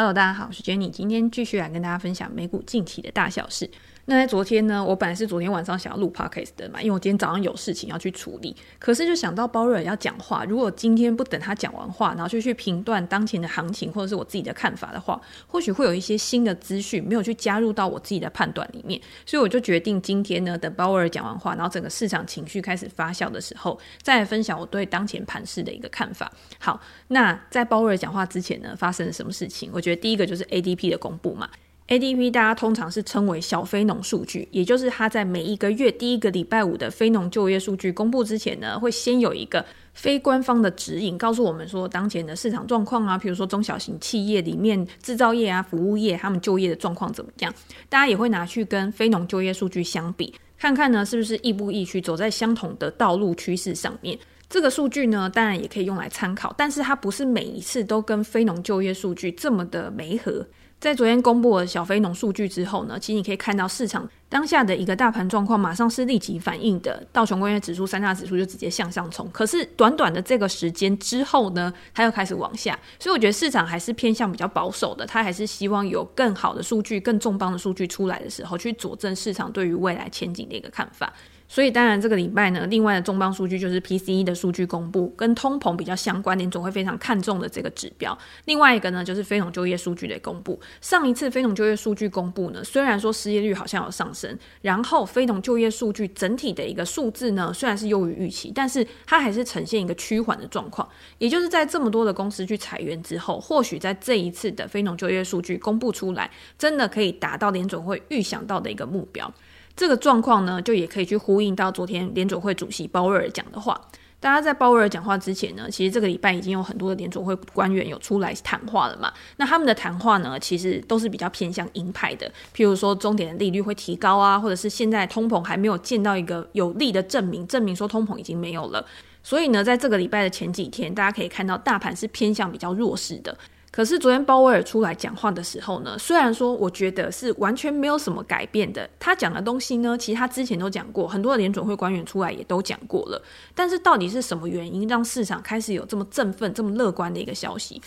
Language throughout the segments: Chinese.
Hello，大家好，我是 Jenny，今天继续来跟大家分享美股近期的大小事。那在昨天呢，我本来是昨天晚上想要录 podcast 的嘛，因为我今天早上有事情要去处理。可是就想到鲍威尔要讲话，如果今天不等他讲完话，然后就去评断当前的行情或者是我自己的看法的话，或许会有一些新的资讯没有去加入到我自己的判断里面。所以我就决定今天呢，等鲍威尔讲完话，然后整个市场情绪开始发酵的时候，再来分享我对当前盘势的一个看法。好，那在鲍威尔讲话之前呢，发生了什么事情？我觉得第一个就是 ADP 的公布嘛。ADP 大家通常是称为小非农数据，也就是它在每一个月第一个礼拜五的非农就业数据公布之前呢，会先有一个非官方的指引，告诉我们说当前的市场状况啊，比如说中小型企业里面制造业啊、服务业他们就业的状况怎么样，大家也会拿去跟非农就业数据相比，看看呢是不是亦步亦趋走在相同的道路趋势上面。这个数据呢，当然也可以用来参考，但是它不是每一次都跟非农就业数据这么的没合。在昨天公布了小非农数据之后呢，其实你可以看到市场当下的一个大盘状况，马上是立即反应的，道琼工业指数三大指数就直接向上冲。可是短短的这个时间之后呢，它又开始往下，所以我觉得市场还是偏向比较保守的，它还是希望有更好的数据、更重磅的数据出来的时候，去佐证市场对于未来前景的一个看法。所以当然这个礼拜呢，另外的重磅数据就是 PCE 的数据公布，跟通膨比较相关联，总会非常看重的这个指标。另外一个呢，就是非农就业数据的公布。上一次非农就业数据公布呢，虽然说失业率好像有上升，然后非农就业数据整体的一个数字呢，虽然是优于预期，但是它还是呈现一个趋缓的状况。也就是在这么多的公司去裁员之后，或许在这一次的非农就业数据公布出来，真的可以达到联总会预想到的一个目标。这个状况呢，就也可以去呼应到昨天联准会主席鲍威尔讲的话。大家在鲍威尔讲话之前呢，其实这个礼拜已经有很多的联准会官员有出来谈话了嘛。那他们的谈话呢，其实都是比较偏向鹰派的。譬如说，终点的利率会提高啊，或者是现在通膨还没有见到一个有力的证明，证明说通膨已经没有了。所以呢，在这个礼拜的前几天，大家可以看到大盘是偏向比较弱势的。可是昨天鲍威尔出来讲话的时候呢，虽然说我觉得是完全没有什么改变的，他讲的东西呢，其实他之前都讲过，很多的联准会官员出来也都讲过了。但是到底是什么原因让市场开始有这么振奋、这么乐观的一个消息？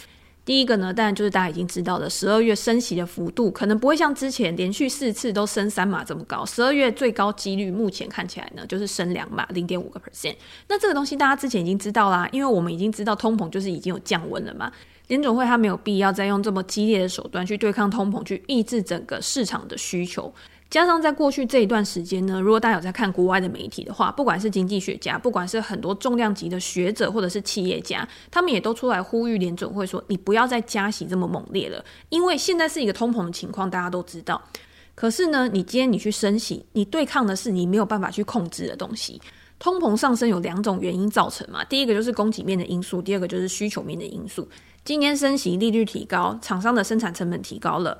第一个呢，当然就是大家已经知道的，十二月升息的幅度可能不会像之前连续四次都升三码这么高，十二月最高几率目前看起来呢，就是升两码，零点五个 percent。那这个东西大家之前已经知道啦，因为我们已经知道通膨就是已经有降温了嘛。联总会它没有必要再用这么激烈的手段去对抗通膨，去抑制整个市场的需求。加上在过去这一段时间呢，如果大家有在看国外的媒体的话，不管是经济学家，不管是很多重量级的学者或者是企业家，他们也都出来呼吁联准会说：“你不要再加息这么猛烈了，因为现在是一个通膨的情况，大家都知道。可是呢，你今天你去升息，你对抗的是你没有办法去控制的东西。通膨上升有两种原因造成嘛，第一个就是供给面的因素，第二个就是需求面的因素。”今年升息，利率提高，厂商的生产成本提高了，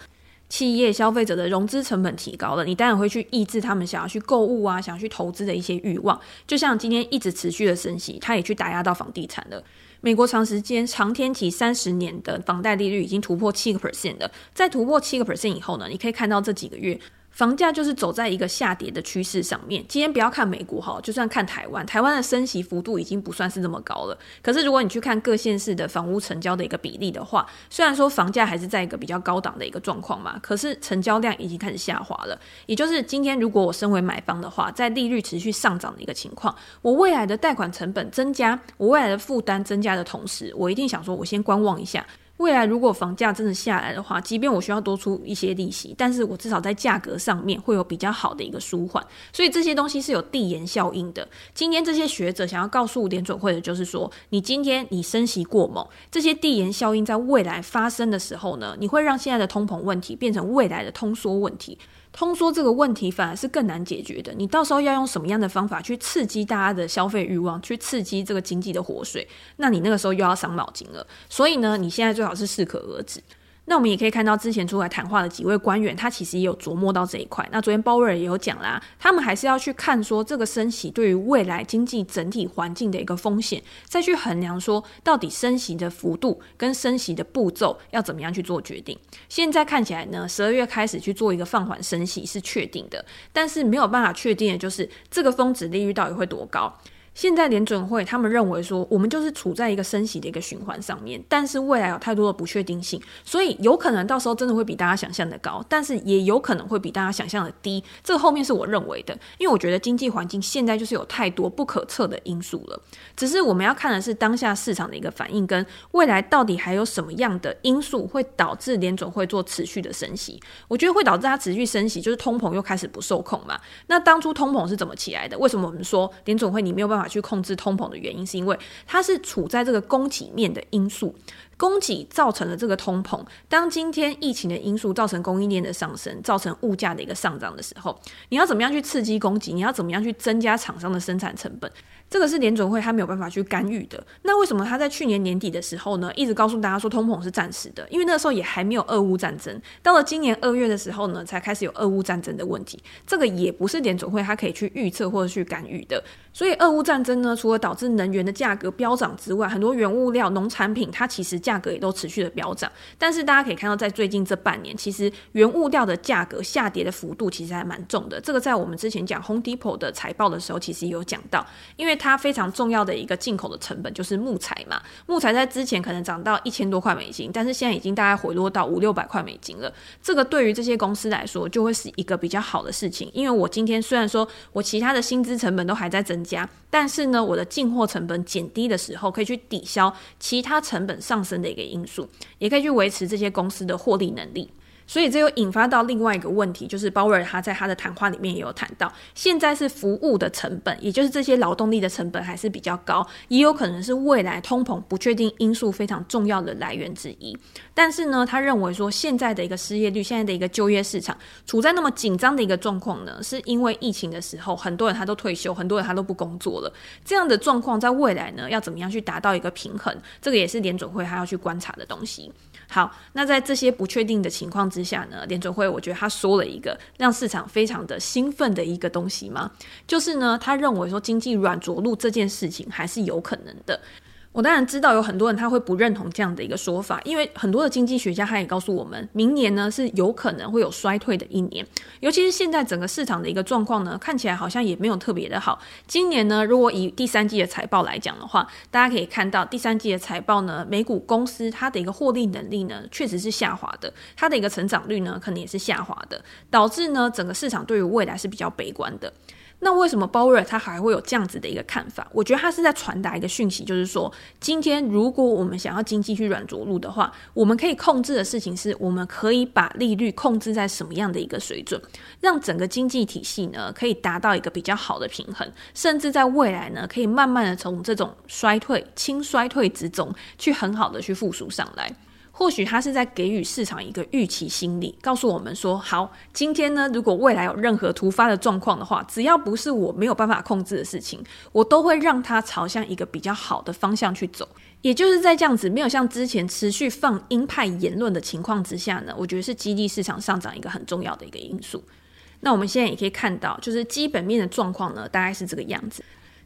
企业消费者的融资成本提高了，你当然会去抑制他们想要去购物啊，想要去投资的一些欲望。就像今天一直持续的升息，它也去打压到房地产了。美国长时间长天期三十年的房贷利率已经突破七个 percent 了，在突破七个 percent 以后呢，你可以看到这几个月。房价就是走在一个下跌的趋势上面。今天不要看美国哈，就算看台湾，台湾的升息幅度已经不算是那么高了。可是如果你去看各县市的房屋成交的一个比例的话，虽然说房价还是在一个比较高档的一个状况嘛，可是成交量已经开始下滑了。也就是今天如果我身为买方的话，在利率持续上涨的一个情况，我未来的贷款成本增加，我未来的负担增加的同时，我一定想说，我先观望一下。未来如果房价真的下来的话，即便我需要多出一些利息，但是我至少在价格上面会有比较好的一个舒缓，所以这些东西是有递延效应的。今天这些学者想要告诉联准会的就是说，你今天你升息过猛，这些递延效应在未来发生的时候呢，你会让现在的通膨问题变成未来的通缩问题。通缩这个问题反而是更难解决的，你到时候要用什么样的方法去刺激大家的消费欲望，去刺激这个经济的活水？那你那个时候又要伤脑筋了。所以呢，你现在最好是适可而止。那我们也可以看到，之前出来谈话的几位官员，他其实也有琢磨到这一块。那昨天鲍威尔也有讲啦，他们还是要去看说这个升息对于未来经济整体环境的一个风险，再去衡量说到底升息的幅度跟升息的步骤要怎么样去做决定。现在看起来呢，十二月开始去做一个放缓升息是确定的，但是没有办法确定的就是这个峰值利率到底会多高。现在联准会他们认为说，我们就是处在一个升息的一个循环上面，但是未来有太多的不确定性，所以有可能到时候真的会比大家想象的高，但是也有可能会比大家想象的低。这个后面是我认为的，因为我觉得经济环境现在就是有太多不可测的因素了。只是我们要看的是当下市场的一个反应，跟未来到底还有什么样的因素会导致联准会做持续的升息。我觉得会导致它持续升息，就是通膨又开始不受控嘛。那当初通膨是怎么起来的？为什么我们说联准会你没有办法去控制通膨的原因，是因为它是处在这个供给面的因素。供给造成了这个通膨。当今天疫情的因素造成供应链的上升，造成物价的一个上涨的时候，你要怎么样去刺激供给？你要怎么样去增加厂商的生产成本？这个是联准会他没有办法去干预的。那为什么他在去年年底的时候呢，一直告诉大家说通膨是暂时的？因为那时候也还没有俄乌战争。到了今年二月的时候呢，才开始有俄乌战争的问题。这个也不是联准会他可以去预测或者去干预的。所以俄乌战争呢，除了导致能源的价格飙涨之外，很多原物料、农产品它其实价格也都持续的飙涨。但是大家可以看到，在最近这半年，其实原物料的价格下跌的幅度其实还蛮重的。这个在我们之前讲 Home Depot 的财报的时候，其实也有讲到，因为它非常重要的一个进口的成本就是木材嘛。木材在之前可能涨到一千多块美金，但是现在已经大概回落到五六百块美金了。这个对于这些公司来说，就会是一个比较好的事情，因为我今天虽然说我其他的薪资成本都还在增加。但是呢，我的进货成本减低的时候，可以去抵消其他成本上升的一个因素，也可以去维持这些公司的获利能力。所以这又引发到另外一个问题，就是鲍威尔他在他的谈话里面也有谈到，现在是服务的成本，也就是这些劳动力的成本还是比较高，也有可能是未来通膨不确定因素非常重要的来源之一。但是呢，他认为说现在的一个失业率，现在的一个就业市场处在那么紧张的一个状况呢，是因为疫情的时候，很多人他都退休，很多人他都不工作了，这样的状况在未来呢，要怎么样去达到一个平衡？这个也是联准会他要去观察的东西。好，那在这些不确定的情况之下呢，联准会我觉得他说了一个让市场非常的兴奋的一个东西吗，就是呢，他认为说经济软着陆这件事情还是有可能的。我当然知道有很多人他会不认同这样的一个说法，因为很多的经济学家他也告诉我们，明年呢是有可能会有衰退的一年，尤其是现在整个市场的一个状况呢，看起来好像也没有特别的好。今年呢，如果以第三季的财报来讲的话，大家可以看到第三季的财报呢，美股公司它的一个获利能力呢确实是下滑的，它的一个成长率呢可能也是下滑的，导致呢整个市场对于未来是比较悲观的。那为什么鲍威尔他还会有这样子的一个看法？我觉得他是在传达一个讯息，就是说，今天如果我们想要经济去软着陆的话，我们可以控制的事情是，我们可以把利率控制在什么样的一个水准，让整个经济体系呢可以达到一个比较好的平衡，甚至在未来呢可以慢慢的从这种衰退、轻衰退之中去很好的去复苏上来。或许他是在给予市场一个预期心理，告诉我们说：好，今天呢，如果未来有任何突发的状况的话，只要不是我没有办法控制的事情，我都会让它朝向一个比较好的方向去走。也就是在这样子没有像之前持续放鹰派言论的情况之下呢，我觉得是激励市场上涨一个很重要的一个因素。那我们现在也可以看到，就是基本面的状况呢，大概是这个样子。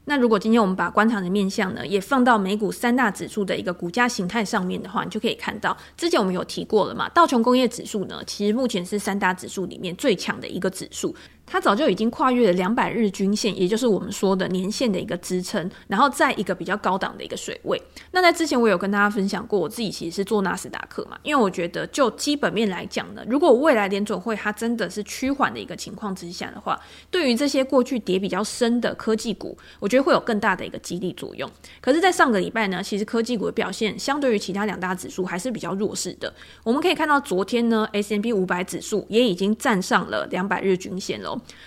那如果今天我们把观察的面向呢，也放到美股三大指数的一个股价形态上面的话，你就可以看到，之前我们有提过了嘛，道琼工业指数呢，其实目前是三大指数里面最强的一个指数。它早就已经跨越了两百日均线，也就是我们说的年线的一个支撑，然后在一个比较高档的一个水位。那在之前我有跟大家分享过，我自己其实是做纳斯达克嘛，因为我觉得就基本面来讲呢，如果未来联准会它真的是趋缓的一个情况之下的话，对于这些过去跌比较深的科技股，我觉得会有更大的一个激励作用。可是，在上个礼拜呢，其实科技股的表现相对于其他两大指数还是比较弱势的。我们可以看到，昨天呢，S M B 五百指数也已经站上了两百日均线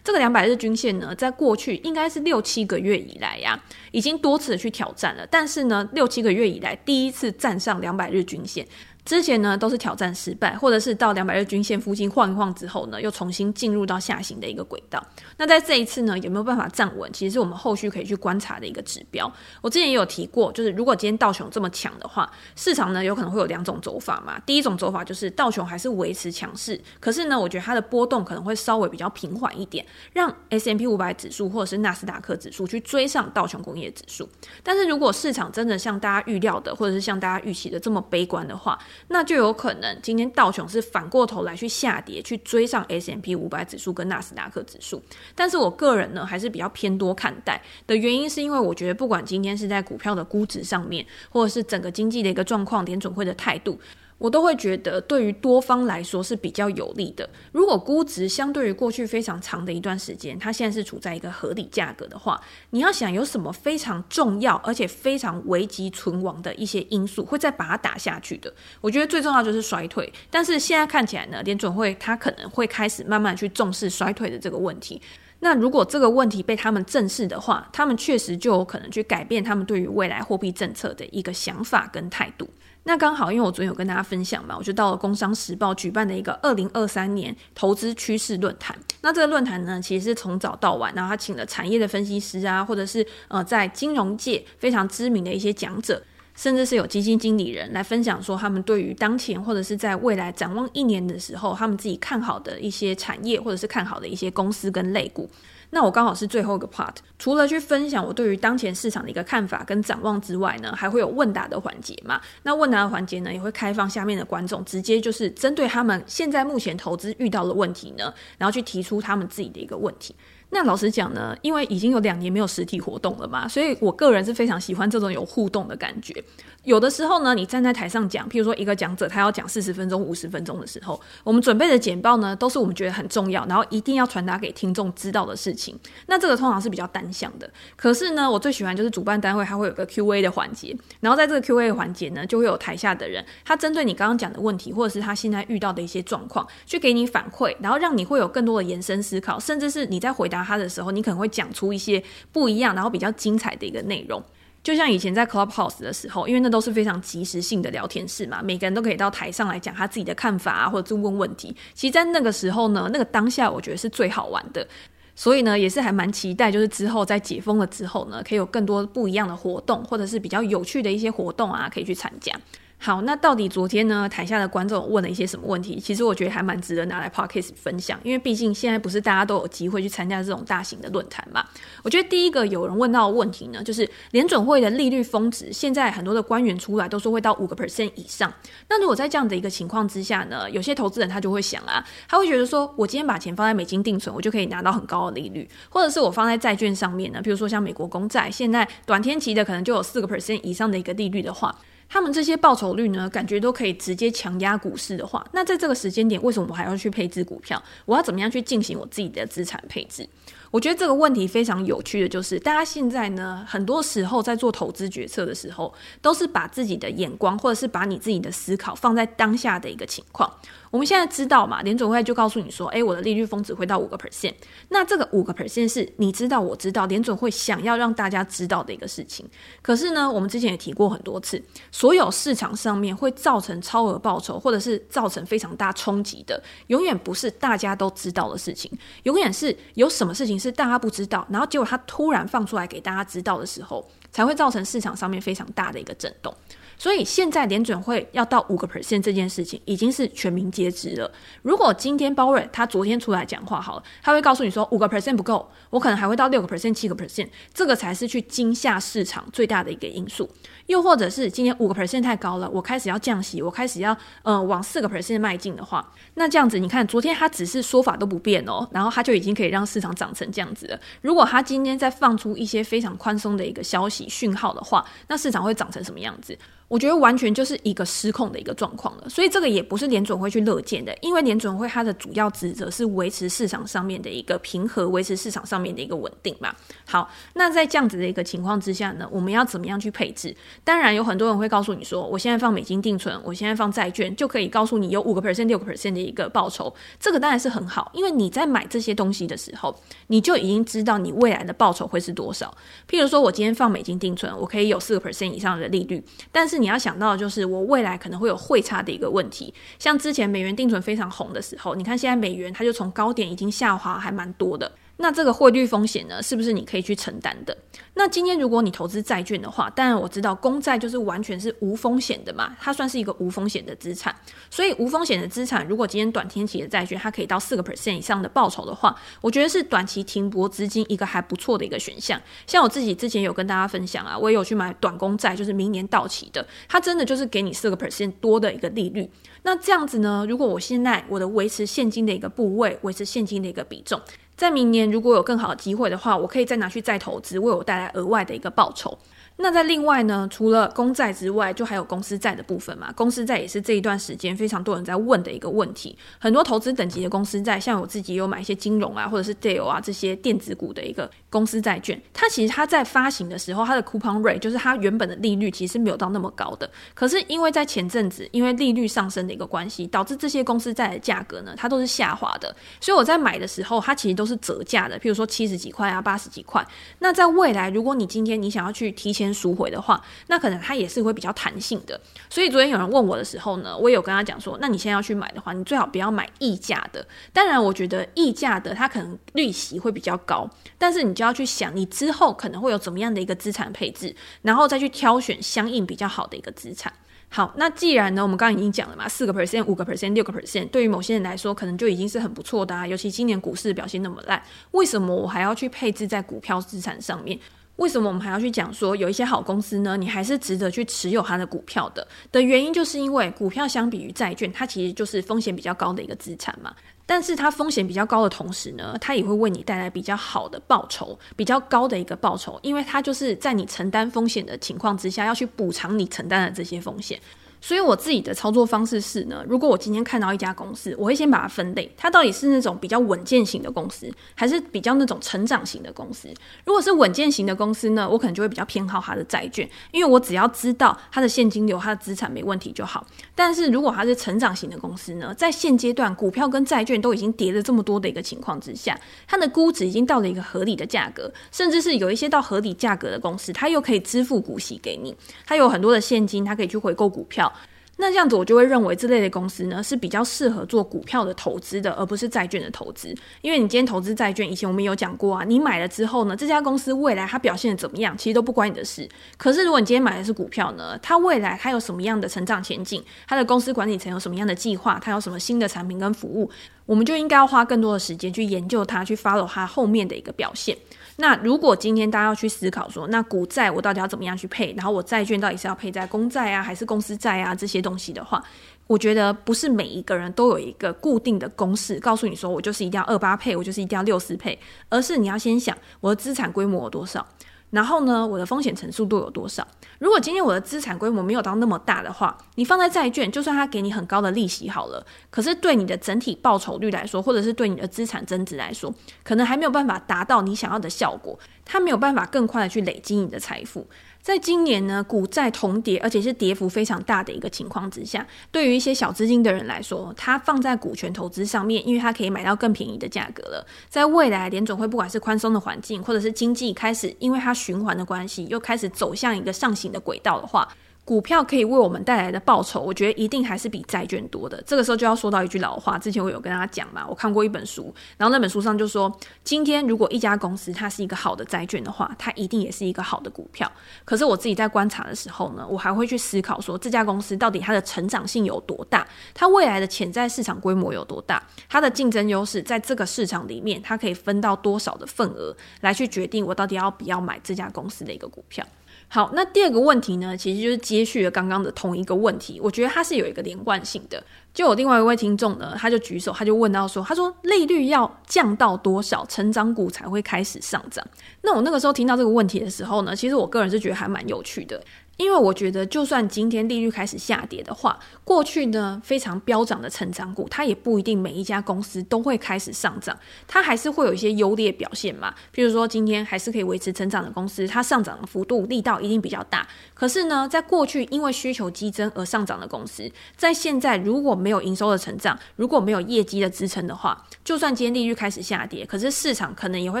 这个两百日均线呢，在过去应该是六七个月以来呀，已经多次去挑战了，但是呢，六七个月以来第一次站上两百日均线。之前呢都是挑战失败，或者是到两百日均线附近晃一晃之后呢，又重新进入到下行的一个轨道。那在这一次呢，有没有办法站稳？其实是我们后续可以去观察的一个指标。我之前也有提过，就是如果今天道琼这么强的话，市场呢有可能会有两种走法嘛。第一种走法就是道琼还是维持强势，可是呢，我觉得它的波动可能会稍微比较平缓一点，让 S&P 五百指数或者是纳斯达克指数去追上道琼工业指数。但是如果市场真的像大家预料的，或者是像大家预期的这么悲观的话，那就有可能今天道琼是反过头来去下跌，去追上 S M P 五百指数跟纳斯达克指数。但是我个人呢，还是比较偏多看待的原因，是因为我觉得不管今天是在股票的估值上面，或者是整个经济的一个状况，联准会的态度。我都会觉得，对于多方来说是比较有利的。如果估值相对于过去非常长的一段时间，它现在是处在一个合理价格的话，你要想有什么非常重要而且非常危急存亡的一些因素会再把它打下去的？我觉得最重要就是衰退。但是现在看起来呢，联准会它可能会开始慢慢去重视衰退的这个问题。那如果这个问题被他们正视的话，他们确实就有可能去改变他们对于未来货币政策的一个想法跟态度。那刚好，因为我昨天有跟大家分享嘛，我就到了《工商时报》举办的一个二零二三年投资趋势论坛。那这个论坛呢，其实是从早到晚，然后他请了产业的分析师啊，或者是呃在金融界非常知名的一些讲者，甚至是有基金经理人来分享说他们对于当前或者是在未来展望一年的时候，他们自己看好的一些产业，或者是看好的一些公司跟类股。那我刚好是最后一个 part，除了去分享我对于当前市场的一个看法跟展望之外呢，还会有问答的环节嘛。那问答的环节呢，也会开放下面的观众直接就是针对他们现在目前投资遇到的问题呢，然后去提出他们自己的一个问题。那老实讲呢，因为已经有两年没有实体活动了嘛，所以我个人是非常喜欢这种有互动的感觉。有的时候呢，你站在台上讲，譬如说一个讲者他要讲四十分钟、五十分钟的时候，我们准备的简报呢，都是我们觉得很重要，然后一定要传达给听众知道的事情。那这个通常是比较单向的。可是呢，我最喜欢就是主办单位它会有个 Q&A 的环节，然后在这个 Q&A 环节呢，就会有台下的人，他针对你刚刚讲的问题，或者是他现在遇到的一些状况，去给你反馈，然后让你会有更多的延伸思考，甚至是你在回答他的时候，你可能会讲出一些不一样，然后比较精彩的一个内容。就像以前在 Clubhouse 的时候，因为那都是非常即时性的聊天室嘛，每个人都可以到台上来讲他自己的看法啊，或者是问问题。其实，在那个时候呢，那个当下，我觉得是最好玩的。所以呢，也是还蛮期待，就是之后在解封了之后呢，可以有更多不一样的活动，或者是比较有趣的一些活动啊，可以去参加。好，那到底昨天呢，台下的观众问了一些什么问题？其实我觉得还蛮值得拿来 podcast 分享，因为毕竟现在不是大家都有机会去参加这种大型的论坛嘛。我觉得第一个有人问到的问题呢，就是联准会的利率峰值，现在很多的官员出来都说会到五个 percent 以上。那如果在这样的一个情况之下呢，有些投资人他就会想啊，他会觉得说，我今天把钱放在美金定存，我就可以拿到很高的利率，或者是我放在债券上面呢，比如说像美国公债，现在短天期的可能就有四个 percent 以上的一个利率的话。他们这些报酬率呢，感觉都可以直接强压股市的话，那在这个时间点，为什么我还要去配置股票？我要怎么样去进行我自己的资产配置？我觉得这个问题非常有趣的就是，大家现在呢，很多时候在做投资决策的时候，都是把自己的眼光或者是把你自己的思考放在当下的一个情况。我们现在知道嘛，联准会就告诉你说，诶，我的利率峰值会到五个 percent。那这个五个 percent 是你知道，我知道，联准会想要让大家知道的一个事情。可是呢，我们之前也提过很多次，所有市场上面会造成超额报酬，或者是造成非常大冲击的，永远不是大家都知道的事情，永远是有什么事情是大家不知道，然后结果它突然放出来给大家知道的时候，才会造成市场上面非常大的一个震动。所以现在联准会要到五个 percent 这件事情已经是全民皆知了。如果今天鲍瑞他昨天出来讲话好了，他会告诉你说五个 percent 不够，我可能还会到六个 percent、七个 percent，这个才是去惊吓市场最大的一个因素。又或者是今天五个 percent 太高了，我开始要降息，我开始要呃往四个 percent 迈进的话，那这样子你看昨天他只是说法都不变哦，然后他就已经可以让市场涨成这样子了。如果他今天再放出一些非常宽松的一个消息讯号的话，那市场会涨成什么样子？我觉得完全就是一个失控的一个状况了，所以这个也不是联准会去乐见的，因为联准会它的主要职责是维持市场上面的一个平和，维持市场上面的一个稳定嘛。好，那在这样子的一个情况之下呢，我们要怎么样去配置？当然有很多人会告诉你说，我现在放美金定存，我现在放债券，就可以告诉你有五个 percent、六个 percent 的一个报酬，这个当然是很好，因为你在买这些东西的时候，你就已经知道你未来的报酬会是多少。譬如说我今天放美金定存，我可以有四个 percent 以上的利率，但是你要想到的就是，我未来可能会有汇差的一个问题。像之前美元定存非常红的时候，你看现在美元它就从高点已经下滑还蛮多的。那这个汇率风险呢，是不是你可以去承担的？那今天如果你投资债券的话，当然我知道公债就是完全是无风险的嘛，它算是一个无风险的资产。所以无风险的资产，如果今天短天期的债券它可以到四个 percent 以上的报酬的话，我觉得是短期停泊资金一个还不错的一个选项。像我自己之前有跟大家分享啊，我也有去买短公债，就是明年到期的，它真的就是给你四个 percent 多的一个利率。那这样子呢，如果我现在我的维持现金的一个部位，维持现金的一个比重。在明年如果有更好的机会的话，我可以再拿去再投资，为我带来额外的一个报酬。那在另外呢，除了公债之外，就还有公司债的部分嘛。公司债也是这一段时间非常多人在问的一个问题。很多投资等级的公司债，像我自己有买一些金融啊，或者是 Dell 啊这些电子股的一个公司债券，它其实它在发行的时候，它的 coupon rate 就是它原本的利率其实没有到那么高的。可是因为在前阵子，因为利率上升的一个关系，导致这些公司债的价格呢，它都是下滑的。所以我在买的时候，它其实都是折价的，譬如说七十几块啊，八十几块。那在未来，如果你今天你想要去提前赎回的话，那可能它也是会比较弹性的。所以昨天有人问我的时候呢，我也有跟他讲说，那你现在要去买的话，你最好不要买溢价的。当然，我觉得溢价的它可能利息会比较高，但是你就要去想，你之后可能会有怎么样的一个资产配置，然后再去挑选相应比较好的一个资产。好，那既然呢，我们刚刚已经讲了嘛，四个 percent、五个 percent、六个 percent，对于某些人来说，可能就已经是很不错的啊。尤其今年股市表现那么烂，为什么我还要去配置在股票资产上面？为什么我们还要去讲说有一些好公司呢？你还是值得去持有它的股票的？的原因就是因为股票相比于债券，它其实就是风险比较高的一个资产嘛。但是它风险比较高的同时呢，它也会为你带来比较好的报酬，比较高的一个报酬，因为它就是在你承担风险的情况之下，要去补偿你承担的这些风险。所以我自己的操作方式是呢，如果我今天看到一家公司，我会先把它分类，它到底是那种比较稳健型的公司，还是比较那种成长型的公司？如果是稳健型的公司呢，我可能就会比较偏好它的债券，因为我只要知道它的现金流、它的资产没问题就好。但是如果它是成长型的公司呢，在现阶段股票跟债券都已经跌了这么多的一个情况之下，它的估值已经到了一个合理的价格，甚至是有一些到合理价格的公司，它又可以支付股息给你，它有很多的现金，它可以去回购股票。那这样子，我就会认为这类的公司呢是比较适合做股票的投资的，而不是债券的投资。因为你今天投资债券，以前我们有讲过啊，你买了之后呢，这家公司未来它表现怎么样，其实都不关你的事。可是如果你今天买的是股票呢，它未来它有什么样的成长前景，它的公司管理层有什么样的计划，它有什么新的产品跟服务，我们就应该要花更多的时间去研究它，去 follow 它后面的一个表现。那如果今天大家要去思考说，那股债我到底要怎么样去配，然后我债券到底是要配在公债啊，还是公司债啊这些东西的话，我觉得不是每一个人都有一个固定的公式，告诉你说我就是一定要二八配，我就是一定要六四配，而是你要先想我的资产规模有多少。然后呢，我的风险承受度有多少？如果今天我的资产规模没有到那么大的话，你放在债券，就算它给你很高的利息好了，可是对你的整体报酬率来说，或者是对你的资产增值来说，可能还没有办法达到你想要的效果，它没有办法更快的去累积你的财富。在今年呢，股债同跌，而且是跌幅非常大的一个情况之下，对于一些小资金的人来说，他放在股权投资上面，因为他可以买到更便宜的价格了。在未来，联总会不管是宽松的环境，或者是经济开始，因为它循环的关系，又开始走向一个上行的轨道的话。股票可以为我们带来的报酬，我觉得一定还是比债券多的。这个时候就要说到一句老话，之前我有跟大家讲嘛，我看过一本书，然后那本书上就说，今天如果一家公司它是一个好的债券的话，它一定也是一个好的股票。可是我自己在观察的时候呢，我还会去思考说，这家公司到底它的成长性有多大，它未来的潜在市场规模有多大，它的竞争优势在这个市场里面，它可以分到多少的份额，来去决定我到底要不要买这家公司的一个股票。好，那第二个问题呢，其实就是接续了刚刚的同一个问题，我觉得它是有一个连贯性的。就有另外一位听众呢，他就举手，他就问到说，他说利率要降到多少，成长股才会开始上涨？那我那个时候听到这个问题的时候呢，其实我个人是觉得还蛮有趣的。因为我觉得，就算今天利率开始下跌的话，过去呢非常飙涨的成长股，它也不一定每一家公司都会开始上涨，它还是会有一些优劣表现嘛。譬如说，今天还是可以维持成长的公司，它上涨的幅度力道一定比较大。可是呢，在过去因为需求激增而上涨的公司，在现在如果没有营收的成长，如果没有业绩的支撑的话，就算今天利率开始下跌，可是市场可能也会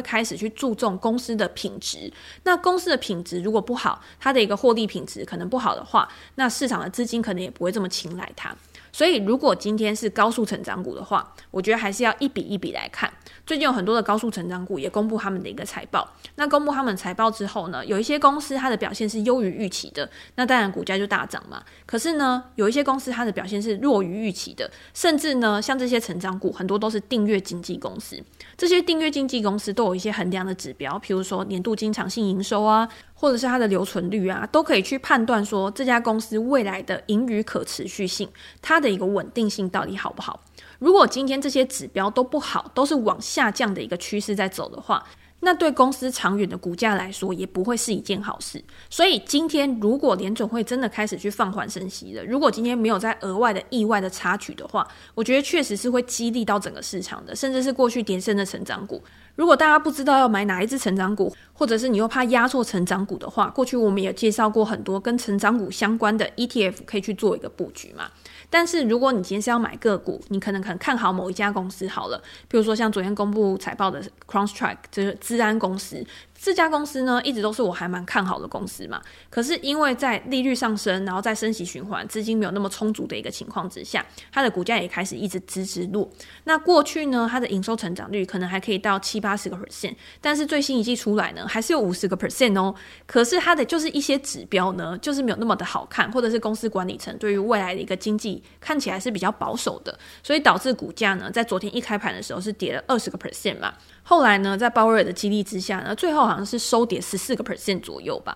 开始去注重公司的品质。那公司的品质如果不好，它的一个获利品质可能不好的话，那市场的资金可能也不会这么青睐它。所以，如果今天是高速成长股的话，我觉得还是要一笔一笔来看。最近有很多的高速成长股也公布他们的一个财报。那公布他们财报之后呢，有一些公司它的表现是优于预期的，那当然股价就大涨嘛。可是呢，有一些公司它的表现是弱于预期的，甚至呢，像这些成长股很多都是订阅经纪公司。这些订阅经纪公司都有一些衡量的指标，譬如说年度经常性营收啊，或者是它的留存率啊，都可以去判断说这家公司未来的盈余可持续性，它的一个稳定性到底好不好。如果今天这些指标都不好，都是往下降的一个趋势在走的话，那对公司长远的股价来说，也不会是一件好事。所以今天如果联总会真的开始去放缓升息了，如果今天没有再额外的意外的插曲的话，我觉得确实是会激励到整个市场的，甚至是过去跌升的成长股。如果大家不知道要买哪一只成长股，或者是你又怕压错成长股的话，过去我们也介绍过很多跟成长股相关的 ETF 可以去做一个布局嘛。但是如果你今天是要买个股，你可能可能看好某一家公司好了，比如说像昨天公布财报的 c r o s s t r a c k 就是治安公司。这家公司呢，一直都是我还蛮看好的公司嘛。可是因为在利率上升，然后在升息循环，资金没有那么充足的一个情况之下，它的股价也开始一直直直落。那过去呢，它的营收成长率可能还可以到七八十个 percent，但是最新一季出来呢，还是有五十个 percent 哦。可是它的就是一些指标呢，就是没有那么的好看，或者是公司管理层对于未来的一个经济看起来是比较保守的，所以导致股价呢，在昨天一开盘的时候是跌了二十个 percent 嘛。后来呢，在鲍威尔的激励之下呢，最后好像是收跌十四个 percent 左右吧。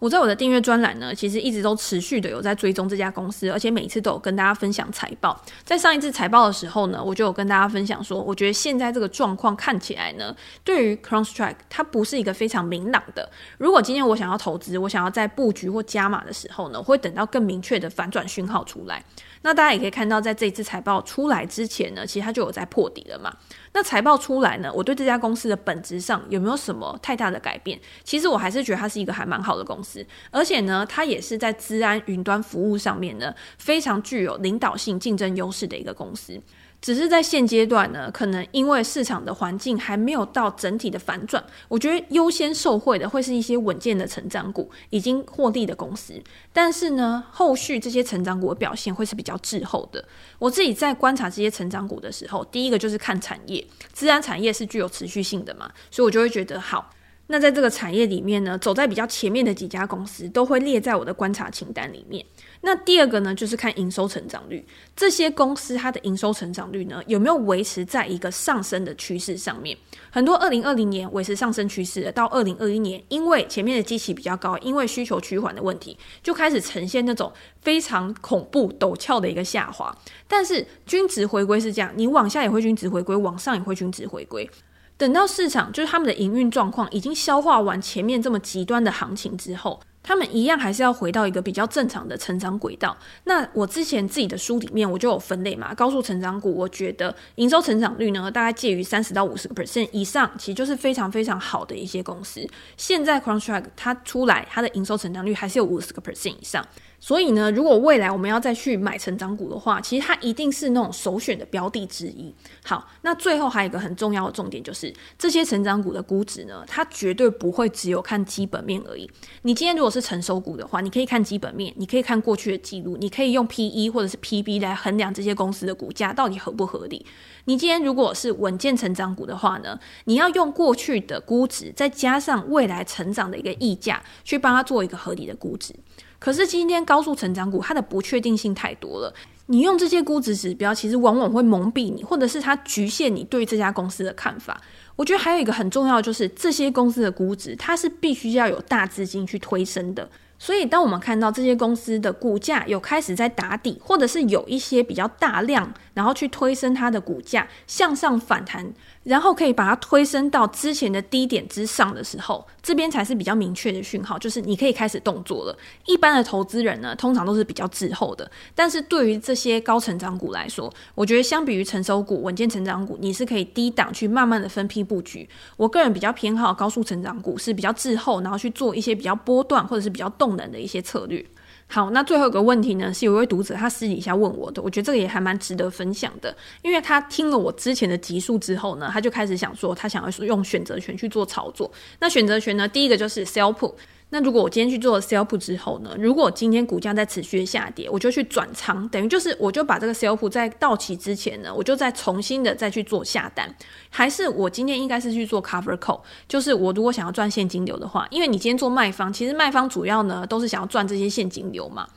我在我的订阅专栏呢，其实一直都持续的有在追踪这家公司，而且每次都有跟大家分享财报。在上一次财报的时候呢，我就有跟大家分享说，我觉得现在这个状况看起来呢，对于 CrowdStrike 它不是一个非常明朗的。如果今天我想要投资，我想要在布局或加码的时候呢，我会等到更明确的反转讯号出来。那大家也可以看到，在这一次财报出来之前呢，其实它就有在破底了嘛。那财报出来呢，我对这家公司的本质上有没有什么太大的改变？其实我还是觉得它是一个还蛮好的公司，而且呢，它也是在资安云端服务上面呢，非常具有领导性、竞争优势的一个公司。只是在现阶段呢，可能因为市场的环境还没有到整体的反转，我觉得优先受惠的会是一些稳健的成长股，已经获利的公司。但是呢，后续这些成长股的表现会是比较滞后的。我自己在观察这些成长股的时候，第一个就是看产业，自然产业是具有持续性的嘛，所以我就会觉得好。那在这个产业里面呢，走在比较前面的几家公司都会列在我的观察清单里面。那第二个呢，就是看营收成长率，这些公司它的营收成长率呢，有没有维持在一个上升的趋势上面？很多二零二零年维持上升趋势的，到二零二一年，因为前面的基期比较高，因为需求趋缓的问题，就开始呈现那种非常恐怖陡峭的一个下滑。但是均值回归是这样，你往下也会均值回归，往上也会均值回归。等到市场就是他们的营运状况已经消化完前面这么极端的行情之后。他们一样还是要回到一个比较正常的成长轨道。那我之前自己的书里面我就有分类嘛，高速成长股，我觉得营收成长率呢大概介于三十到五十个 percent 以上，其实就是非常非常好的一些公司。现在 CrunchTrak 它出来，它的营收成长率还是有五十个 percent 以上。所以呢，如果未来我们要再去买成长股的话，其实它一定是那种首选的标的之一。好，那最后还有一个很重要的重点，就是这些成长股的估值呢，它绝对不会只有看基本面而已。你今天如果是成熟股的话，你可以看基本面，你可以看过去的记录，你可以用 PE 或者是 PB 来衡量这些公司的股价到底合不合理。你今天如果是稳健成长股的话呢，你要用过去的估值，再加上未来成长的一个溢价，去帮它做一个合理的估值。可是今天高速成长股，它的不确定性太多了。你用这些估值指标，其实往往会蒙蔽你，或者是它局限你对这家公司的看法。我觉得还有一个很重要的，就是这些公司的估值，它是必须要有大资金去推升的。所以，当我们看到这些公司的股价有开始在打底，或者是有一些比较大量，然后去推升它的股价向上反弹。然后可以把它推升到之前的低点之上的时候，这边才是比较明确的讯号，就是你可以开始动作了。一般的投资人呢，通常都是比较滞后的。但是对于这些高成长股来说，我觉得相比于成熟股、稳健成长股，你是可以低档去慢慢的分批布局。我个人比较偏好高速成长股，是比较滞后，然后去做一些比较波段或者是比较动能的一些策略。好，那最后一个问题呢，是有一位读者他私底下问我的，我觉得这个也还蛮值得分享的，因为他听了我之前的集数之后呢，他就开始想说，他想要用选择权去做操作。那选择权呢，第一个就是 sell put。那如果我今天去做了 sell p 之后呢？如果今天股价在持续下跌，我就去转仓，等于就是我就把这个 sell p 在到期之前呢，我就再重新的再去做下单。还是我今天应该是去做 cover call，就是我如果想要赚现金流的话，因为你今天做卖方，其实卖方主要呢都是想要赚这些现金流嘛。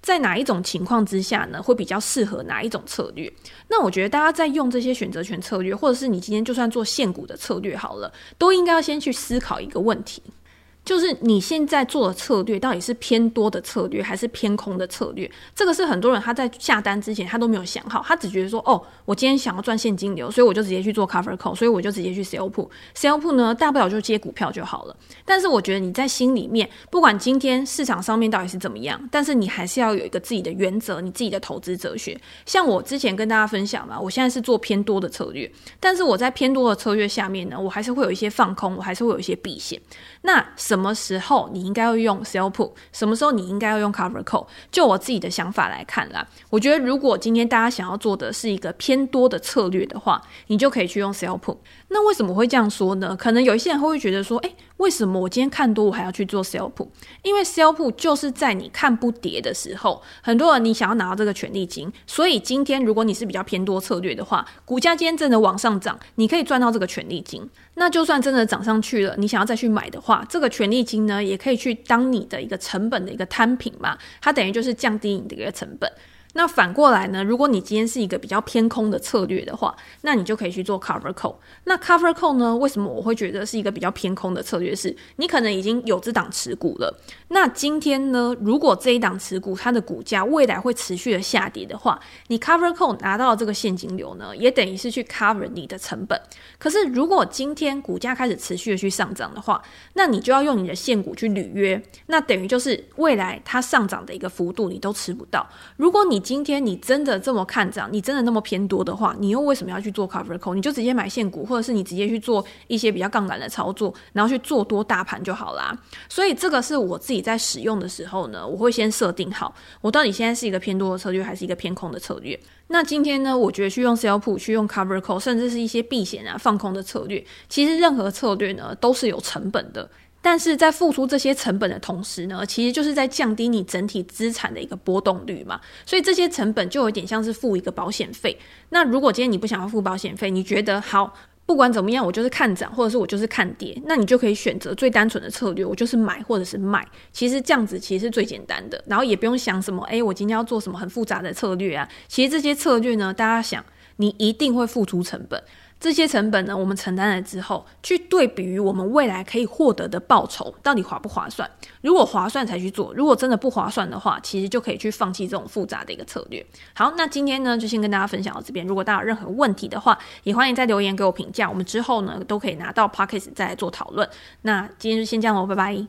在哪一种情况之下呢，会比较适合哪一种策略？那我觉得大家在用这些选择权策略，或者是你今天就算做现股的策略好了，都应该要先去思考一个问题。就是你现在做的策略到底是偏多的策略还是偏空的策略？这个是很多人他在下单之前他都没有想好，他只觉得说哦，我今天想要赚现金流，所以我就直接去做 cover call，所以我就直接去 sell put。sell put 呢，大不了就接股票就好了。但是我觉得你在心里面，不管今天市场上面到底是怎么样，但是你还是要有一个自己的原则，你自己的投资哲学。像我之前跟大家分享嘛，我现在是做偏多的策略，但是我在偏多的策略下面呢，我还是会有一些放空，我还是会有一些避险。那什什么时候你应该要用 sell put？什么时候你应该要用 cover call？就我自己的想法来看啦，我觉得如果今天大家想要做的是一个偏多的策略的话，你就可以去用 sell put。那为什么会这样说呢？可能有一些人会觉得说，诶，为什么我今天看多我还要去做 sell p 因为 sell p 就是在你看不跌的时候，很多人你想要拿到这个权利金，所以今天如果你是比较偏多策略的话，股价今天真的往上涨，你可以赚到这个权利金。那就算真的涨上去了，你想要再去买的话，这个权利金呢，也可以去当你的一个成本的一个摊平嘛，它等于就是降低你的一个成本。那反过来呢？如果你今天是一个比较偏空的策略的话，那你就可以去做 cover call。那 cover call 呢？为什么我会觉得是一个比较偏空的策略？是你可能已经有这档持股了。那今天呢？如果这一档持股它的股价未来会持续的下跌的话，你 cover call 拿到这个现金流呢，也等于是去 cover 你的成本。可是如果今天股价开始持续的去上涨的话，那你就要用你的现股去履约，那等于就是未来它上涨的一个幅度你都吃不到。如果你今天你真的这么看涨，你真的那么偏多的话，你又为什么要去做 cover call？你就直接买现股，或者是你直接去做一些比较杠杆的操作，然后去做多大盘就好啦。所以这个是我自己在使用的时候呢，我会先设定好，我到底现在是一个偏多的策略，还是一个偏空的策略。那今天呢，我觉得去用 sell put，去用 cover call，甚至是一些避险啊、放空的策略，其实任何策略呢都是有成本的。但是在付出这些成本的同时呢，其实就是在降低你整体资产的一个波动率嘛。所以这些成本就有点像是付一个保险费。那如果今天你不想要付保险费，你觉得好，不管怎么样，我就是看涨，或者是我就是看跌，那你就可以选择最单纯的策略，我就是买或者是卖。其实这样子其实是最简单的，然后也不用想什么，诶，我今天要做什么很复杂的策略啊。其实这些策略呢，大家想，你一定会付出成本。这些成本呢，我们承担了之后，去对比于我们未来可以获得的报酬，到底划不划算？如果划算才去做，如果真的不划算的话，其实就可以去放弃这种复杂的一个策略。好，那今天呢，就先跟大家分享到这边。如果大家有任何问题的话，也欢迎在留言给我评价。我们之后呢，都可以拿到 Pocket 再来做讨论。那今天就先这样喽，拜拜。